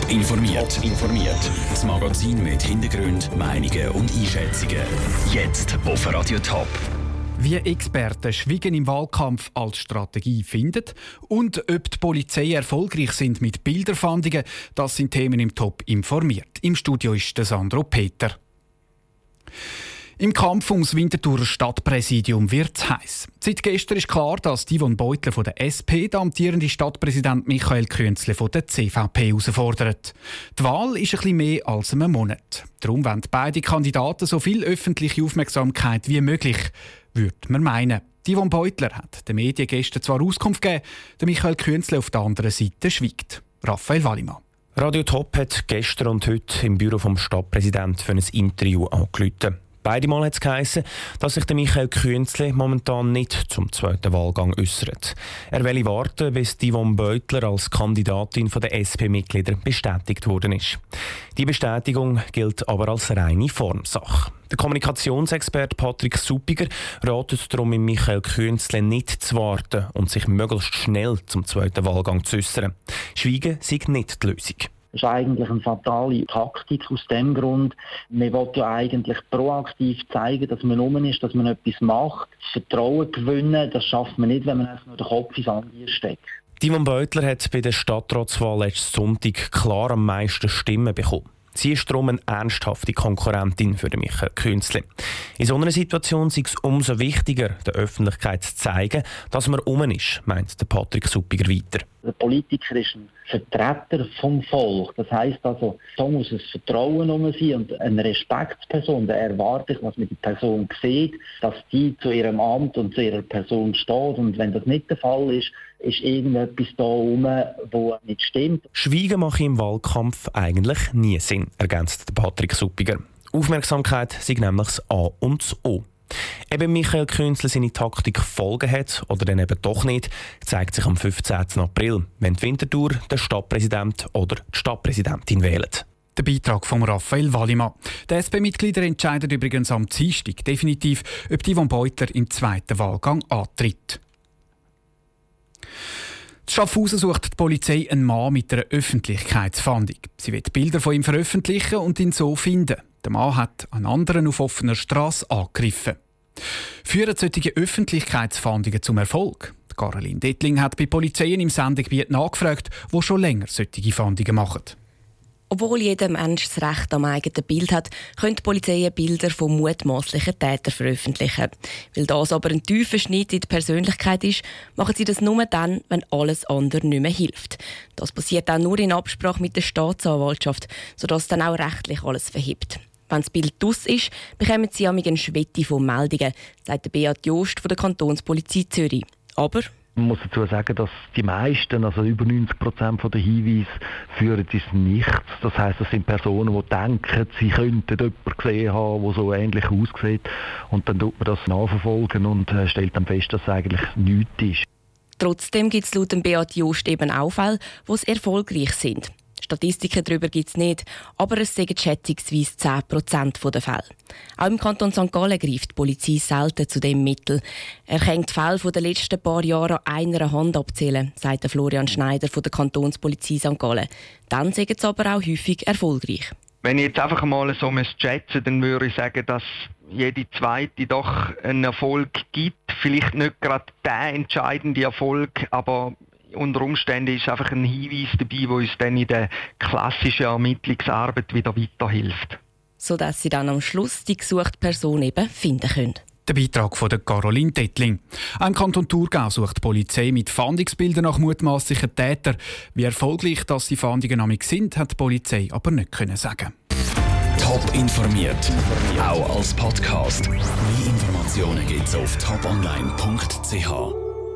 Top informiert. informiert. Das Magazin mit Hintergrund, Meinungen und Einschätzungen. Jetzt auf Radio Top. Wie Experten Schwiegen im Wahlkampf als Strategie finden und ob die Polizei erfolgreich sind mit Bilderfahndungen, das sind Themen im Top informiert. Im Studio ist der Sandro Peter. Im Kampf ums Winterthurer Stadtpräsidium wird es heiß. Seit gestern ist klar, dass Yvonne Beutler von der SP den amtierenden Stadtpräsident Michael Künzle von der CVP herausfordert. Die Wahl ist bisschen mehr als einen Monat. Darum wollen beide Kandidaten so viel öffentliche Aufmerksamkeit wie möglich, würde man meinen. Yvonne Beutler hat den Medien gestern zwar Auskunft gegeben, der Michael Künzle auf der anderen Seite schweigt. Raphael Wallimann. Radio Top hat gestern und heute im Büro vom Stadtpräsidenten für ein Interview angerufen. Beide Mal hat es geheißen, dass sich der Michael Künzle momentan nicht zum zweiten Wahlgang äußert. Er will warten, bis Yvonne Beutler als Kandidatin der SP-Mitglieder bestätigt worden ist. Die Bestätigung gilt aber als reine Formsache. Der Kommunikationsexperte Patrick Suppiger ratet darum, Michael Künzle nicht zu warten und sich möglichst schnell zum zweiten Wahlgang zu äußern. Schweigen sei nicht die Lösung. Das ist eigentlich eine fatale Taktik aus dem Grund. Man will ja eigentlich proaktiv zeigen, dass man um ist, dass man etwas macht. Vertrauen gewinnen, das schafft man nicht, wenn man einfach nur den Kopf ins Sand steckt. Timon Beutler hat bei der Stadtratswahl letzten Sonntag klar am meisten Stimmen bekommen. Sie ist darum eine ernsthafte Konkurrentin für Michael Künzli. In so einer Situation ist es umso wichtiger, der Öffentlichkeit zu zeigen, dass man um ist, meint der Patrick Suppiger weiter. Der Politiker ist ein Vertreter vom Volk. Das heißt also, da muss ein Vertrauen um sein und eine Respektsperson, der erwartet, was man die Person sieht, dass die zu ihrem Amt und zu ihrer Person steht. Und wenn das nicht der Fall ist, ist irgendetwas da rum, wo nicht stimmt. Schweigen macht im Wahlkampf eigentlich nie Sinn, ergänzt Patrick Suppiger. Aufmerksamkeit sind nämlich das A und das O. Eben Michael Künzler seine Taktik folgen hat oder dann eben doch nicht, zeigt sich am 15. April, wenn die Winterthur den Stadtpräsident oder die Stadtpräsidentin wählen. Der Beitrag von Raphael Wallimann. Die SP-Mitglieder entscheiden übrigens am Dienstag definitiv, ob Yvonne Beutler im zweiten Wahlgang antritt. Schaffhausen sucht die Polizei einen Mann mit einer Öffentlichkeitsfahndung. Sie wird Bilder von ihm veröffentlichen und ihn so finden. Der Mann hat einen anderen auf offener Straße angegriffen. Führen solche Öffentlichkeitsfahndungen zum Erfolg? Caroline Dettling hat bei Polizeien im Sendegebiet nachgefragt, wo schon länger solche Fahndungen machen. Obwohl jeder Mensch das Recht am eigenen Bild hat, können die Polizei Bilder von mutmaßlichen Tätern veröffentlichen. Weil das aber ein tiefer Schnitt in die Persönlichkeit ist, machen sie das nur dann, wenn alles andere nicht mehr hilft. Das passiert auch nur in Absprache mit der Staatsanwaltschaft, sodass dann auch rechtlich alles verhebt. Wenn das Bild aus ist, bekommen sie eine Schwette von Meldungen, sagt Beat Jost von der Kantonspolizei Zürich. Aber man muss dazu sagen, dass die meisten, also über 90 Prozent der Hinweise, führen ins Nichts. Das heißt, das sind Personen, die denken, sie könnten jemanden gesehen haben, der so ähnlich aussieht. Und dann tut man das nachverfolgen und äh, stellt dann fest, dass es eigentlich nichts ist. Trotzdem gibt es laut Beat Just eben auch Fälle, die erfolgreich sind. Statistiken darüber gibt es nicht, aber es sind schätzungsweise 10% der Fälle. Auch im Kanton St. Gallen greift die Polizei selten zu dem Mittel. Er kann die Fälle der letzten paar Jahre an einer Hand abzählen, sagt Florian Schneider von der Kantonspolizei St. Gallen. Dann sind sie aber auch häufig erfolgreich. Wenn ich jetzt einfach mal so schätzen dann würde ich sagen, dass jede zweite doch einen Erfolg gibt. Vielleicht nicht gerade der entscheidende Erfolg, aber unter Umständen ist einfach ein Hinweis dabei, der uns dann in der klassischen Ermittlungsarbeit wieder weiterhilft. Sodass Sie dann am Schluss die gesuchte Person eben finden können. Der Beitrag von der Caroline Dettling. Ein Kanton Thurgau sucht die Polizei mit Fahndungsbildern nach mutmaßlichen Tätern. Wie erfolgreich das die Fahndungen sind, hat die Polizei aber nicht können sagen. Top informiert, auch als Podcast. Mehr Informationen gibt's auf toponline.ch.